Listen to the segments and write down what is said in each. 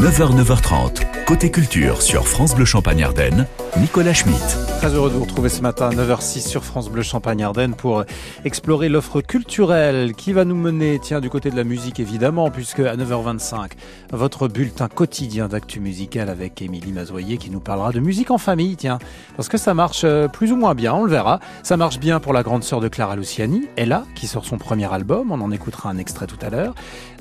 9h, 9h30, côté culture sur France Bleu Champagne Ardenne, Nicolas Schmitt. Très heureux de vous retrouver ce matin à 9h06 sur France Bleu Champagne Ardenne pour explorer l'offre culturelle qui va nous mener, tiens, du côté de la musique évidemment, puisque à 9h25, votre bulletin quotidien d'actu musical avec Émilie Mazoyer qui nous parlera de musique en famille, tiens, parce que ça marche euh, plus ou moins bien, on le verra. Ça marche bien pour la grande sœur de Clara Luciani, Ella, qui sort son premier album, on en écoutera un extrait tout à l'heure.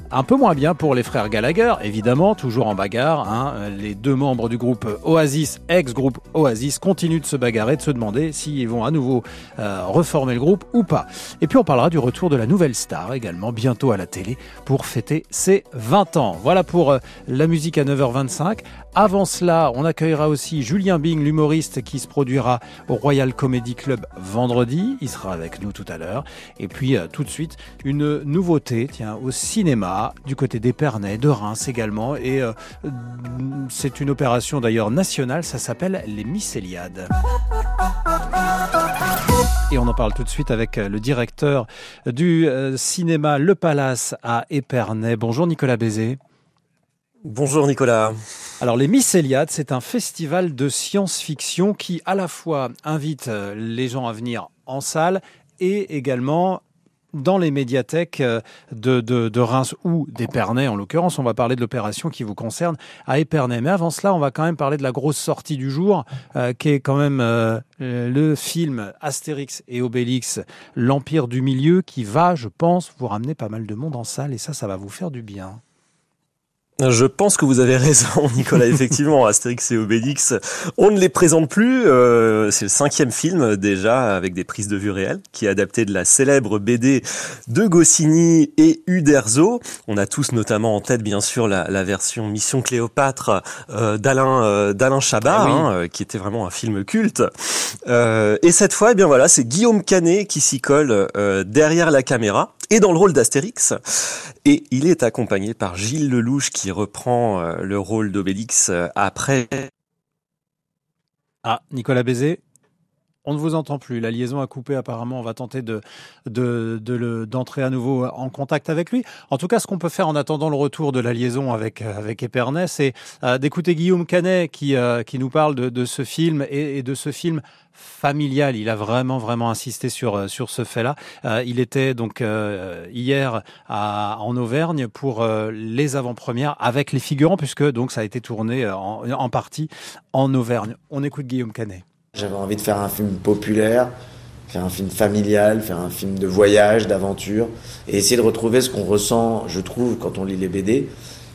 Un peu moins bien pour les frères Gallagher, évidemment, toujours en bagarre. Hein. Les deux membres du groupe Oasis, ex-groupe Oasis, continuent de se bagarrer, de se demander s'ils vont à nouveau euh, reformer le groupe ou pas. Et puis on parlera du retour de la nouvelle star également, bientôt à la télé, pour fêter ses 20 ans. Voilà pour euh, la musique à 9h25. Avant cela, on accueillera aussi Julien Bing, l'humoriste qui se produira au Royal Comedy Club vendredi. Il sera avec nous tout à l'heure. Et puis euh, tout de suite, une nouveauté, tiens, au cinéma du côté d'Épernay, de Reims également. Et c'est une opération d'ailleurs nationale, ça s'appelle les Mycéliades. Et on en parle tout de suite avec euh, le directeur du euh, cinéma Le Palace à Épernay. Bonjour Nicolas Bézé. Bonjour Nicolas. Alors les Mycéliades, c'est un festival de science-fiction qui à la fois invite les gens à venir en salle et également dans les médiathèques euh, de, Reims ou d'Épernay en l'occurrence. On va parler de l'opération qui vous concerne à Épernay. Mais avant cela, on va quand même parler de la grosse sortie du jour, euh, qui est quand même euh, le film Astérix et Obélix, l'Empire du Milieu, qui va, je pense, vous ramener pas mal de monde en salle. Et ça, ça va vous faire du bien. Je pense que vous avez raison, Nicolas. Effectivement, Astérix et Obélix, on ne les présente plus. Euh, c'est le cinquième film déjà avec des prises de vue réelles, qui est adapté de la célèbre BD de Goscinny et Uderzo. On a tous notamment en tête, bien sûr, la, la version Mission Cléopâtre euh, d'Alain euh, d'Alain Chabat, ah hein, qui était vraiment un film culte. et cette fois, eh bien voilà, c'est Guillaume Canet qui s'y colle derrière la caméra et dans le rôle d'Astérix. Et il est accompagné par Gilles Lelouch qui reprend euh, le rôle d'Obélix euh, après. Ah, Nicolas Bézé on ne vous entend plus. La liaison a coupé apparemment. On va tenter de, d'entrer à nouveau en contact avec lui. En tout cas, ce qu'on peut faire en attendant le retour de la liaison avec, avec Épernay, c'est euh, d'écouter Guillaume Canet qui, qui nous parle de, ce film et, de ce film familial. Il a vraiment vraiment insisté sur euh, sur ce fait-là. Euh, il était donc euh, hier en Auvergne pour les avant-premières avec les figurants puisque donc ça a été tourné en partie en Auvergne. On écoute Guillaume Canet. J'avais envie de faire un film populaire, faire un film familial, faire un film de voyage, d'aventure et essayer de retrouver ce qu'on ressent, je trouve, quand on lit les BD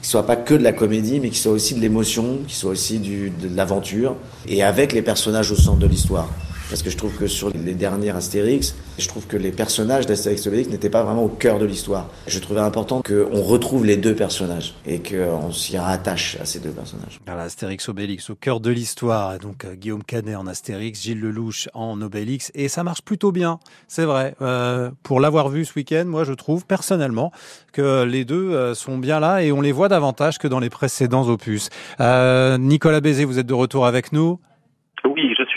qui soit pas que de la comédie, mais qui soit aussi de l'émotion, qui soit aussi de l'aventure, et avec les personnages au centre de l'histoire parce que je trouve que sur les derniers Astérix, je trouve que les personnages d'Astérix Obélix n'étaient pas vraiment au cœur de l'histoire. Je trouvais important qu'on retrouve les deux personnages et qu'on s'y rattache à ces deux personnages. Voilà, Astérix Obélix au cœur de l'histoire. Donc euh, Guillaume Canet en Astérix, Gilles Lelouch en Obélix, et ça marche plutôt bien, c'est vrai. Euh, pour l'avoir vu ce week-end, moi je trouve personnellement que les deux euh, sont bien là et on les voit davantage que dans les précédents opus. Nicolas Bézé, vous êtes de retour avec nous.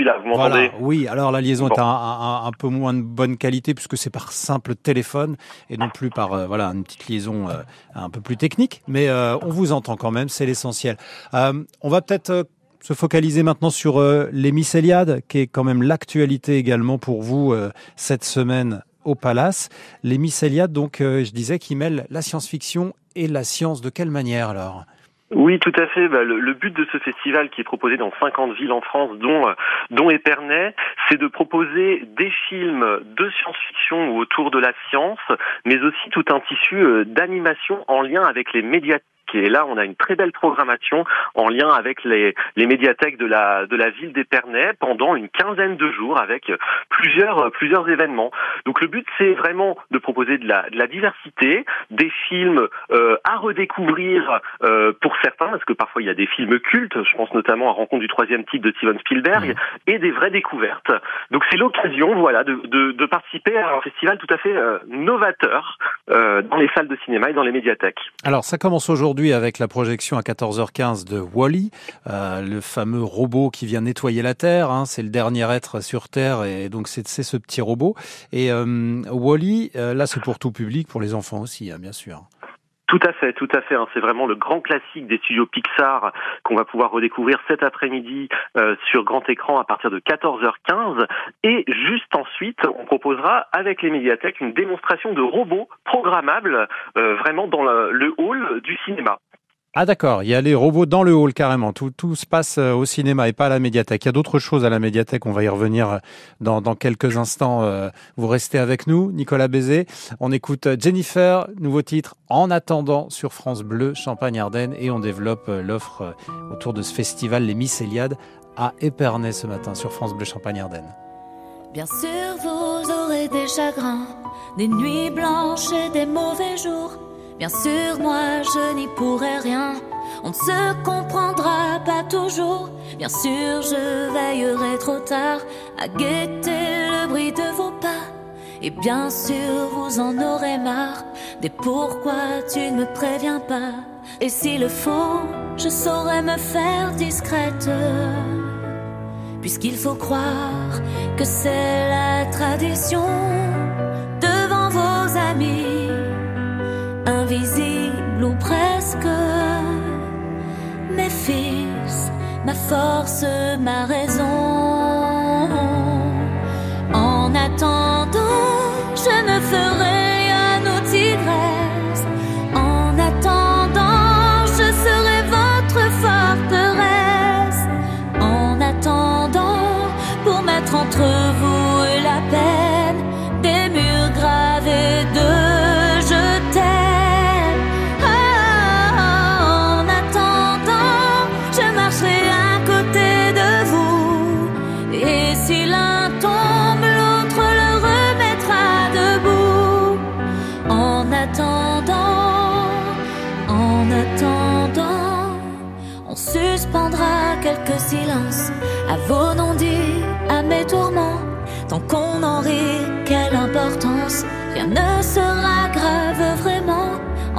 Oui, je suis là, vous m'entendez Oui, alors la liaison est un, peu moins de bonne qualité puisque c'est par simple téléphone et non plus par euh, voilà une petite liaison euh, un peu plus technique, mais euh, on vous entend quand même, c'est l'essentiel. on va peut-être se focaliser maintenant sur les Mycéliades, qui est quand même l'actualité également pour vous cette semaine au Palace. Les Mycéliades, donc, je disais, qui mêlent la science-fiction et la science. De quelle manière alors? Oui, tout à fait. Bah, le, but de ce festival, qui est proposé dans 50 villes en France, dont, dont Épernay, c'est de proposer des films de science-fiction ou autour de la science, mais aussi tout un tissu euh, d'animation en lien avec les médias et là, on a une très belle programmation en lien avec les, les médiathèques de la, de la ville d'Épernay pendant une quinzaine de jours avec plusieurs, plusieurs événements. Donc le but, c'est vraiment de proposer de la, de la diversité, des films euh, à redécouvrir euh, pour certains, parce que parfois il y a des films cultes, je pense notamment à Rencontre du troisième type de Steven Spielberg, mmh. et des vraies découvertes. Donc c'est l'occasion voilà, de, de, de, participer à un festival tout à fait euh, novateur dans les salles de cinéma et dans les médiathèques. Alors ça commence aujourd'hui avec la projection à 14h15 de Wally, euh, le fameux robot qui vient nettoyer la Terre. Hein, c'est le dernier être sur Terre et donc c'est ce petit robot. Et euh, Wally, euh, là c'est pour tout public, pour les enfants aussi, hein, bien sûr. Tout à fait, tout à fait. Hein. C'est vraiment le grand classique des studios Pixar qu'on va pouvoir redécouvrir cet après-midi euh, sur grand écran à partir de 14h15. Et juste ensuite, on proposera avec les médiathèques une démonstration de robots programmables euh, vraiment dans le hall du cinéma. Ah d'accord, il y a les robots dans le hall carrément. Tout, tout se passe euh, au cinéma et pas à la médiathèque. Il y a d'autres choses à la médiathèque, on va y revenir euh, dans, quelques instants. Euh, vous restez avec nous, Nicolas Bézé. On écoute Jennifer, nouveau titre En attendant sur France Bleu, Champagne-Ardenne et on développe l'offre autour de ce festival Les Miss Eliade à Épernay ce matin sur France Bleu Champagne-Ardenne. Bien sûr, vous aurez des chagrins, des nuits blanches et des mauvais jours. Bien sûr, moi je n'y pourrai rien. On ne se comprendra pas toujours. Bien sûr, je veillerai trop tard à guetter le bruit de vos pas. Et bien sûr, vous en aurez marre des pourquoi tu ne me préviens pas? Et s'il le faut, je saurai me faire discrète. Puisqu'il faut croire que c'est la tradition invisible ou presque. Mes fils, ma force, ma raison. En attendant, je me ferai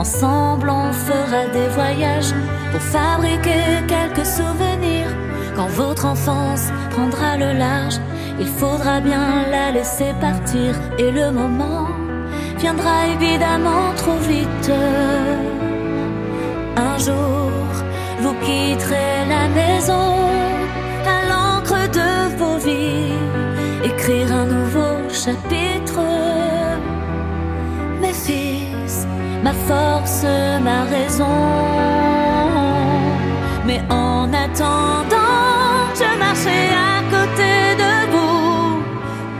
Ensemble, on fera des voyages pour fabriquer quelques souvenirs. Quand votre enfance prendra le large, il faudra bien la laisser partir. Et le moment viendra évidemment trop vite. Un jour, force, ma raison. Mais en attendant, je marchais à côté de vous.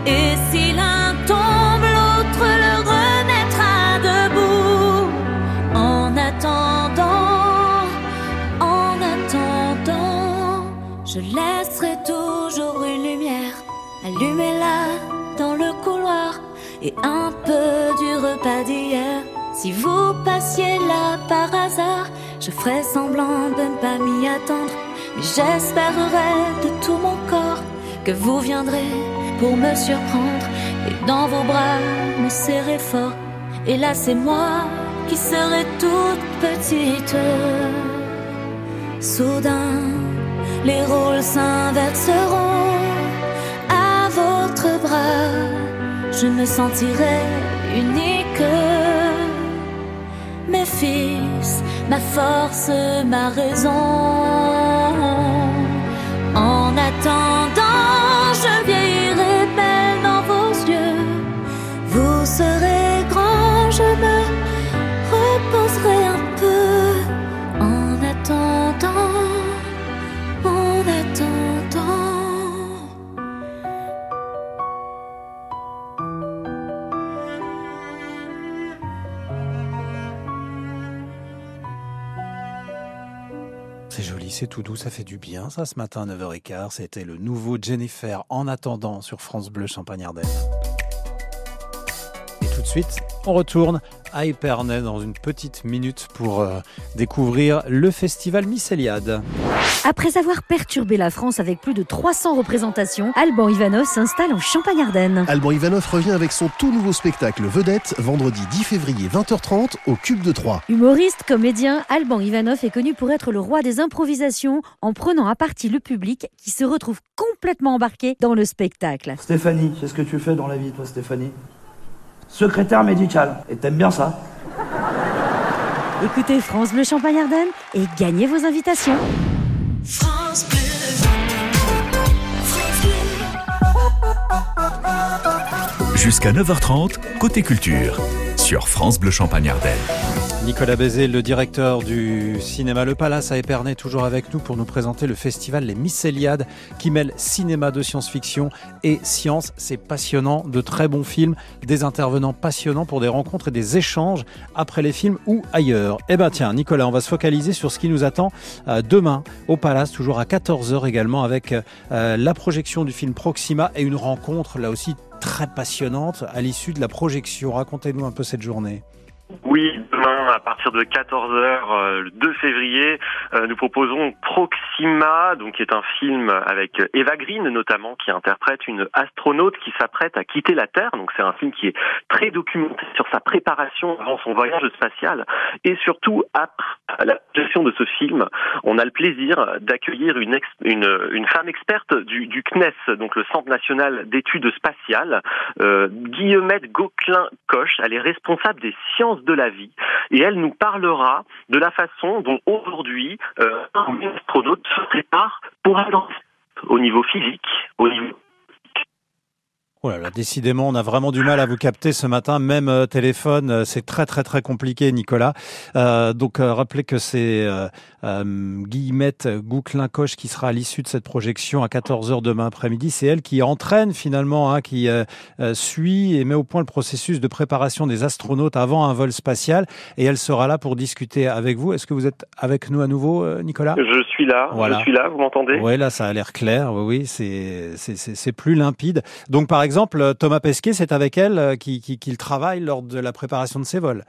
Et si l'un tombe, l'autre le remettra debout. En attendant, en attendant, je laisserai toujours une lumière. Allumez-la dans le couloir et un peu du repas d'hier. Si vous passiez là par hasard, je ferai semblant de ne pas m'y attendre. Mais j'espérerai de tout mon corps que vous viendrez pour me surprendre et dans vos bras me serrer fort. Et là, c'est moi qui serai toute petite. Soudain, les rôles s'inverseront à votre bras. Je me sentirai unique mes fils, ma force, ma raison. C'est tout doux, ça fait du bien. Ça, ce matin à 9h15, c'était le nouveau Jennifer en attendant sur France Bleu Champagne-Ardenne. Et tout de suite, on retourne à Épernay dans une petite minute pour euh, découvrir le festival Miss Eliade. Après avoir perturbé la France avec plus de 300 représentations, Alban Ivanov s'installe en Champagne-Ardenne. Alban Ivanov revient avec son tout nouveau spectacle Vedette, vendredi 10 février 20h30 au Cube de Troyes. Humoriste, comédien, Alban Ivanov est connu pour être le roi des improvisations en prenant à partie le public qui se retrouve complètement embarqué dans le spectacle. Stéphanie, c'est ce que tu fais dans la vie, toi, Stéphanie? Secrétaire médicale. Et t'aimes bien ça Écoutez France Bleu Champagne Ardenne et gagnez vos invitations. France Bleu. France Bleu. Jusqu'à 9h30, côté culture, sur France Bleu Champagne Ardenne. Nicolas Bézé, le directeur du cinéma Le Palace à Épernay, toujours avec nous pour nous présenter le festival Les Mycéliades qui mêle cinéma de science-fiction et science. C'est passionnant, de très bons films, des intervenants passionnants pour des rencontres et des échanges après les films ou ailleurs. Eh ben tiens, Nicolas, on va se focaliser sur ce qui nous attend euh, demain au Palace, toujours à 14h également, avec euh, la projection du film Proxima et une rencontre là aussi très passionnante à l'issue de la projection. Racontez-nous un peu cette journée. Oui, à partir de 14h le 2 février, euh, nous proposons Proxima, donc qui est un film avec Eva Green notamment qui interprète une astronaute qui s'apprête à quitter la Terre. Donc c'est un film qui est très documenté sur sa préparation avant son voyage spatial et surtout après la gestion de ce film, on a le plaisir d'accueillir une, une une femme experte du, du CNES, donc le Centre national d'études spatiales, euh, Guillemette Gauquelin-Coche. Elle est responsable des sciences de la vie et elle nous parlera de la façon dont aujourd'hui euh, un astronaute se prépare pour aller au niveau physique, au niveau Oh là là, décidément, on a vraiment du mal à vous capter ce matin, même euh, téléphone, euh, c'est très très très compliqué, Nicolas. Euh, donc euh, rappelez que c'est euh, euh, Guillemette Gouclin-Coche qui sera à l'issue de cette projection à 14h demain après-midi. C'est elle qui entraîne finalement, hein, qui suit et met au point le processus de préparation des astronautes avant un vol spatial. Et elle sera là pour discuter avec vous. Est-ce que vous êtes avec nous à nouveau, Nicolas? Je suis là, Voilà. je suis là, vous m'entendez? Oui, là, ça a l'air clair. Oui, oui, c'est plus limpide. Donc, par exemple, Thomas Pesquet, c'est avec elle euh, qui- qui- qu'il travaille lors de la préparation de ses vols.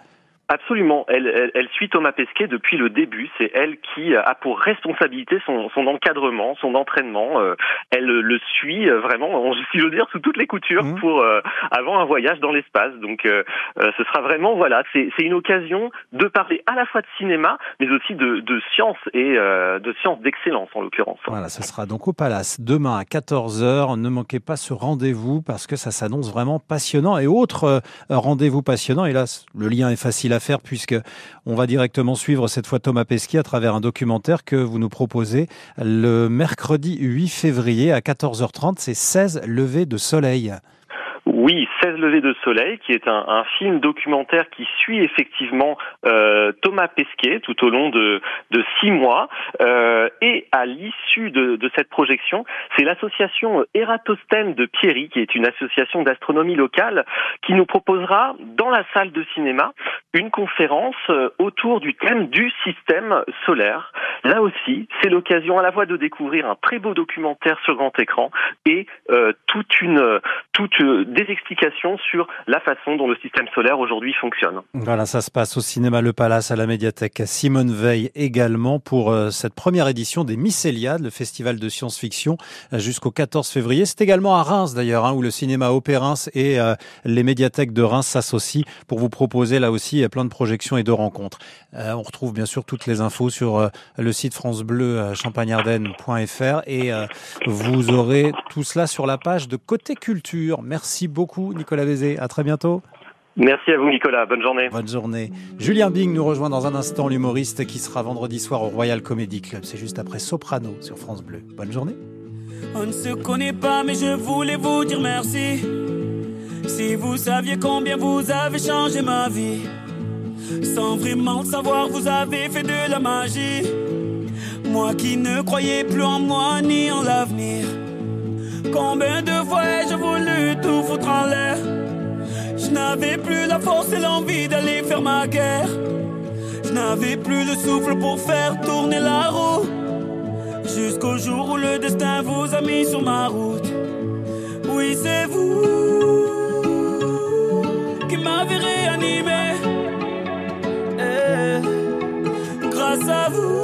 Absolument. Elle, elle, elle suit Thomas Pesquet depuis le début. C'est elle qui a pour responsabilité son, son encadrement, son entraînement. Euh, elle le suit euh, vraiment, si j'ose dire, sous toutes les coutures Mhm. pour euh, avant un voyage dans l'espace. Donc, euh, ce sera vraiment voilà, c'est une occasion de parler à la fois de cinéma, mais aussi de, de science et euh, de science d'excellence en l'occurrence. Voilà, ce sera donc au Palace demain à 14h. Ne manquez pas ce rendez-vous parce que ça s'annonce vraiment passionnant. Et autre rendez-vous passionnant, là, le lien est facile à faire puisque on va directement suivre cette fois Thomas Pesquet à travers un documentaire que vous nous proposez le mercredi 8 février à 14h30. C'est 16 levées de soleil. Oui, 16 levées de soleil, qui est un, film documentaire qui suit effectivement euh, Thomas Pesquet tout au long de, de six mois. Euh, et à l'issue de, cette projection, c'est l'association Eratosthène de Pierry, qui est une association d'astronomie locale, qui nous proposera dans la salle de cinéma une conférence euh, autour du thème du système solaire. Là aussi, c'est l'occasion à la fois de découvrir un très beau documentaire sur grand écran et toute une toute des explications sur la façon dont le système solaire aujourd'hui fonctionne. Voilà, ça se passe au cinéma Le Palace à la médiathèque Simone Veil également pour euh, cette première édition des Mycéliades, le festival de science-fiction euh, jusqu'au 14 février. C'est également à Reims d'ailleurs, hein, où le cinéma Opérins et euh, les médiathèques de Reims s'associent pour vous proposer là aussi euh, plein de projections et de rencontres. Euh, on retrouve bien sûr toutes les infos sur euh, le site France Bleu champagneardenne.fr et vous aurez tout cela sur la page de Côté Culture. Merci beaucoup Nicolas Vézé, à très bientôt. Merci à vous Nicolas, bonne journée. Bonne journée. Julien Bing nous rejoint dans un instant, l'humoriste qui sera vendredi soir au Royal Comedy Club. C'est juste après Soprano sur France Bleu. Bonne journée. On ne se connaît pas, mais je voulais vous dire merci. Si vous saviez combien vous avez changé ma vie, sans vraiment le savoir, vous avez fait de la magie. Moi qui ne croyais plus en moi ni en l'avenir. Combien de fois ai-je voulu tout foutre en l'air? Je n'avais plus la force et l'envie d'aller faire ma guerre. Je n'avais plus le souffle pour faire tourner la roue. Jusqu'au jour où le destin vous a mis sur ma route. Oui, c'est vous qui m'avez réanimé. Eh, grâce à vous,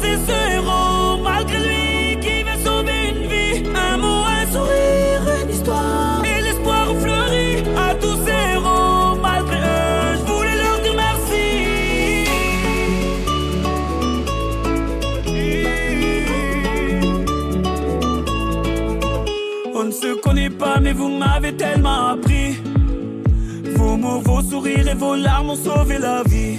c'est ce héros, malgré lui, qui va sauver une vie. Un mot, un sourire, une histoire. Et l'espoir fleurit à tous ces héros, malgré eux, je voulais leur dire merci. On ne se connaît pas, mais vous m'avez tellement appris. Vos mots, vos sourires et vos larmes ont sauvé la vie.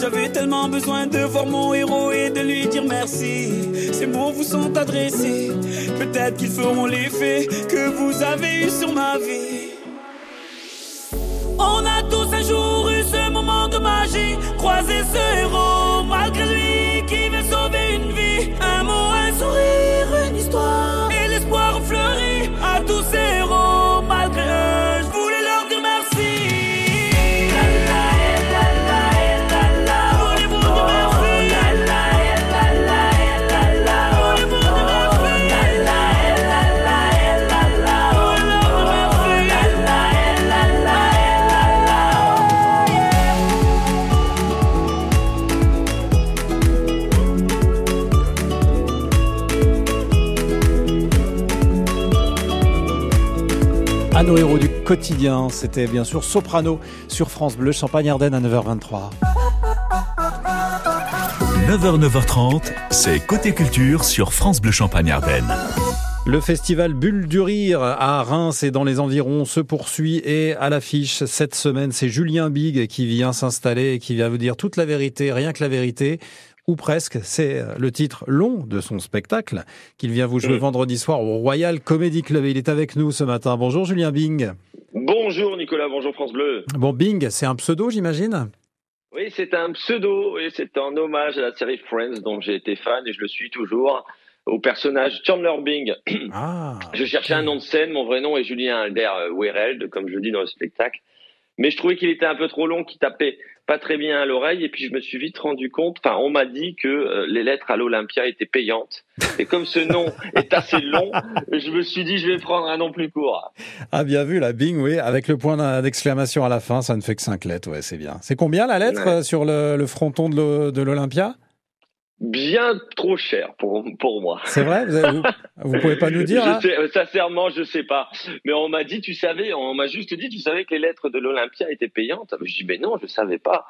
J'avais tellement besoin de voir mon héros et de lui dire merci. Ces mots vous sont adressés, peut-être qu'ils feront l'effet que vous avez eu sur ma vie. On a tous un jour eu ce moment de magie, croisé ce héros malgré lui qui veut sauver une vie. Un mot, un sourire, À nos héros du quotidien, c'était bien sûr Soprano sur France Bleu Champagne-Ardenne à 9h23. 9h, 9h30, c'est Côté Culture sur France Bleu Champagne-Ardenne. Le festival Bulle du Rire à Reims et dans les environs se poursuit et à l'affiche cette semaine, c'est Julien Big qui vient s'installer et qui vient vous dire toute la vérité, rien que la vérité. Ou presque, c'est le titre long de son spectacle qu'il vient vous jouer vendredi soir au Royal Comedy Club. Il est avec nous ce matin. Bonjour Julien Bing. Bonjour Nicolas, bonjour France Bleu. Bon, Bing, c'est un pseudo, j'imagine? Oui, c'est un pseudo et c'est un hommage à la série Friends dont j'ai été fan et je le suis toujours au personnage Chandler Bing. Ah, Je cherchais un nom de scène, mon vrai nom est Julien Alder Wereld, comme je le dis dans le spectacle. Mais je trouvais qu'il était un peu trop long, qu'il tapait pas très bien à l'oreille, et puis je me suis vite rendu compte, enfin on m'a dit que euh, les lettres à l'Olympia étaient payantes. Et comme ce nom est assez long, je me suis dit je vais prendre un nom plus court. Ah, bien vu, la Bing, oui, avec le point d'exclamation à la fin, ça ne fait que 5 lettres, ouais, c'est bien. C'est combien la lettre Ouais. euh, sur le, le fronton de l'Olympia? Bien trop cher pour, pour moi. C'est vrai? Vous, avez- vous, pouvez pas nous dire, là? je sais, euh, Sincèrement, je sais pas. Mais on m'a dit, tu savais, on m'a juste dit, tu savais que les lettres de l'Olympia étaient payantes. Je dis, mais non, je savais pas.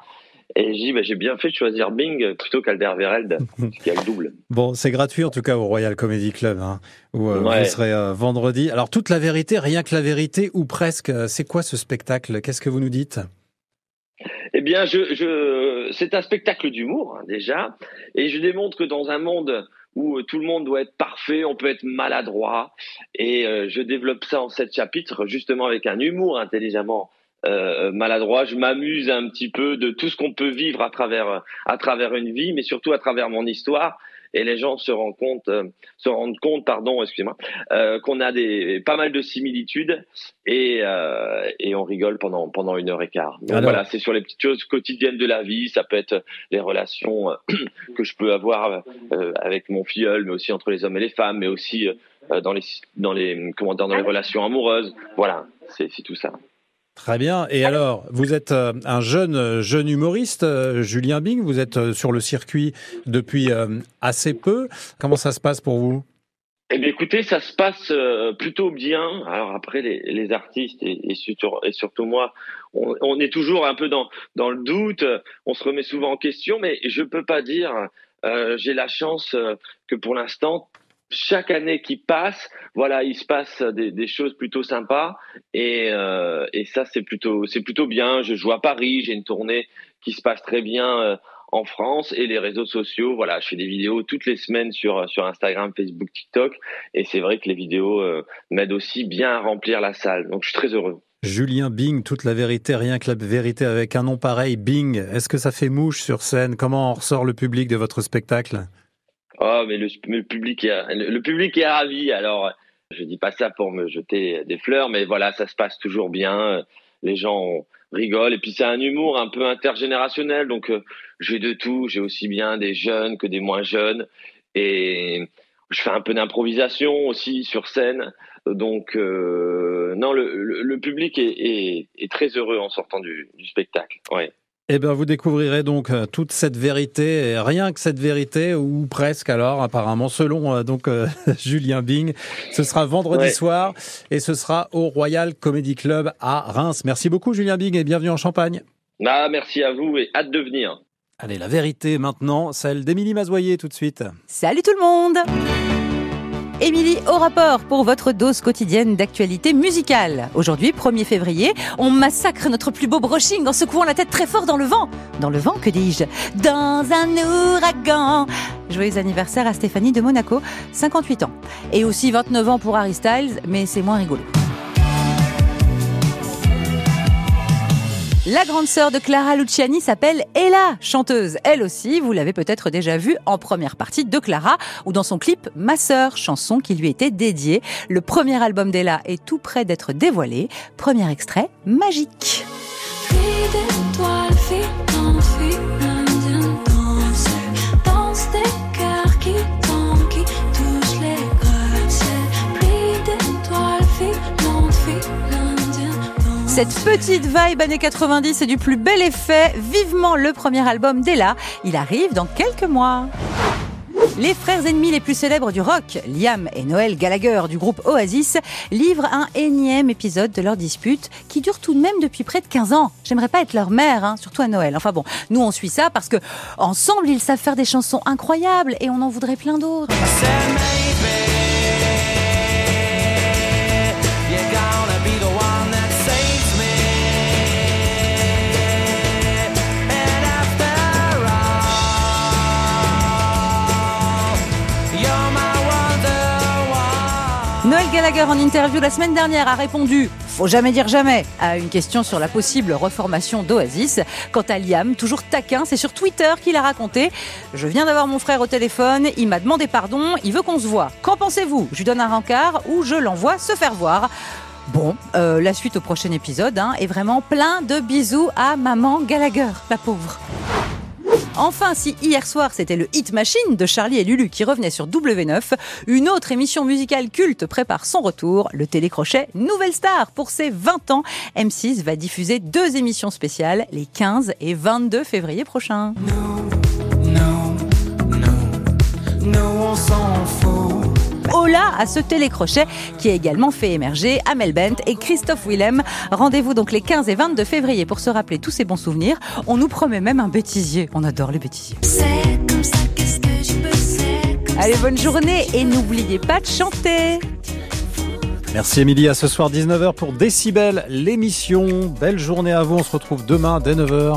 Et dis, bah, j'ai bien fait de choisir Bing plutôt qu'Alderweireld, qui a le double. Bon, c'est gratuit en tout cas au Royal Comedy Club, hein, où euh, Ouais. vous serez euh, vendredi. Alors, toute la vérité, rien que la vérité, ou presque, c'est quoi ce spectacle? Qu'est-ce que vous nous dites? Eh bien, je, je, c'est un spectacle d'humour, hein, déjà. Et je démontre que dans un monde où euh, tout le monde doit être parfait, on peut être maladroit. Et euh, je développe ça en sept chapitres, justement avec un humour intelligemment euh, maladroit. Je m'amuse un petit peu de tout ce qu'on peut vivre à travers, à travers une vie, mais surtout à travers mon histoire. Et les gens se rendent compte, euh, se rendent compte, pardon, excusez-moi, euh, qu'on a des pas mal de similitudes et, euh, et on rigole pendant pendant une heure et quart. Donc Alors- voilà, c'est sur les petites choses quotidiennes de la vie. Ça peut être les relations euh, que je peux avoir euh, avec mon filleul, mais aussi entre les hommes et les femmes, mais aussi euh, dans les dans les comment dire, dans les relations amoureuses. Voilà, c'est c'est tout ça. Très bien. Et alors, vous êtes euh, un jeune euh, jeune humoriste, euh, Julien Bing. Vous êtes sur le circuit depuis assez peu. Comment ça se passe pour vous? Eh bien, écoutez, ça se passe plutôt bien. Alors après, les, les artistes et, et, surtout, et surtout moi, on, on est toujours un peu dans, dans le doute. On se remet souvent en question, mais je peux pas dire. euh, J'ai la chance que pour l'instant, chaque année qui passe, voilà, il se passe des, choses plutôt sympas et, euh, et ça c'est plutôt c'est plutôt bien. Je joue à Paris, j'ai une tournée qui se passe très bien euh, en France et les réseaux sociaux. Voilà, je fais des vidéos toutes les semaines sur sur Instagram, Facebook, TikTok et c'est vrai que les vidéos euh, m'aident aussi bien à remplir la salle. Donc je suis très heureux. Julien Bing, toute la vérité, rien que la vérité avec un nom pareil, Bing. Est-ce que ça fait mouche sur scène? Comment ressort le public de votre spectacle? Oh, mais le, public est, le public est ravi. Alors, je dis pas ça pour me jeter des fleurs, mais voilà, ça se passe toujours bien. Les gens rigolent. Et puis, c'est un humour un peu intergénérationnel. Donc, euh, j'ai de tout. J'ai aussi bien des jeunes que des moins jeunes. Et je fais un peu d'improvisation aussi sur scène. Donc, euh, non, le, public est, très heureux en sortant du, du spectacle. Ouais. Eh bien, vous découvrirez donc euh, toute cette vérité, et rien que cette vérité, ou presque alors, apparemment, selon euh, donc euh, Julien Bing. Ce sera vendredi ouais. soir et ce sera au Royal Comedy Club à Reims. Merci beaucoup, Julien Bing, et bienvenue en Champagne. Ah, merci à vous et hâte de venir. Allez, la vérité maintenant, celle d'Émilie Mazoyer tout de suite. Salut tout le monde Émilie au rapport pour votre dose quotidienne d'actualité musicale. Aujourd'hui, 1er février, on massacre notre plus beau brushing en secouant la tête très fort dans le vent. Dans le vent, que dis-je? Dans un ouragan Joyeux anniversaire à Stéphanie de Monaco, 58 ans. Et aussi 29 ans pour Harry Styles, mais c'est moins rigolo. La grande sœur de Clara Luciani s'appelle Ella, chanteuse. Elle aussi, vous l'avez peut-être déjà vue en première partie de Clara ou dans son clip Ma sœur, chanson qui lui était dédiée. Le premier album d'Ella est tout près d'être dévoilé. Premier extrait, Magique. Cette petite vibe années 90 est du plus bel effet. Vivement le premier album d'Ella. Il arrive dans quelques mois. Les frères ennemis les plus célèbres du rock, Liam et Noël Gallagher du groupe Oasis, livrent un énième épisode de leur dispute qui dure tout de même depuis près de 15 ans. J'aimerais pas être leur mère, hein, surtout à Noël. Enfin bon, nous on suit ça parce que ensemble ils savent faire des chansons incroyables et on en voudrait plein d'autres. Gallagher en interview la semaine dernière a répondu faut jamais dire jamais à une question sur la possible reformation d'Oasis. Quant à Liam, toujours taquin, c'est sur Twitter qu'il a raconté Je viens d'avoir mon frère au téléphone, il m'a demandé pardon, il veut qu'on se voit. Qu'en pensez-vous? Je lui donne un rencard ou je l'envoie se faire voir Bon, euh, la suite au prochain épisode hein, est vraiment plein de bisous à maman Gallagher, la pauvre. Enfin, si hier soir c'était le Hit Machine de Charlie et Lulu qui revenait sur W9, une autre émission musicale culte prépare son retour, le télécrochet Nouvelle Star. Pour ses 20 ans, M6 va diffuser deux émissions spéciales les 15 et 22 février prochains. Hola à ce télécrochet qui a également fait émerger Amel Bent et Christophe Willem. Rendez-vous donc les 15 et 22 février pour se rappeler tous ces bons souvenirs. On nous promet même un bêtisier. On adore les bêtisiers. Allez, bonne journée et n'oubliez pas de chanter. Merci Émilie, à ce soir 19h pour Décibel, l'émission. Belle journée à vous, on se retrouve demain dès 9h.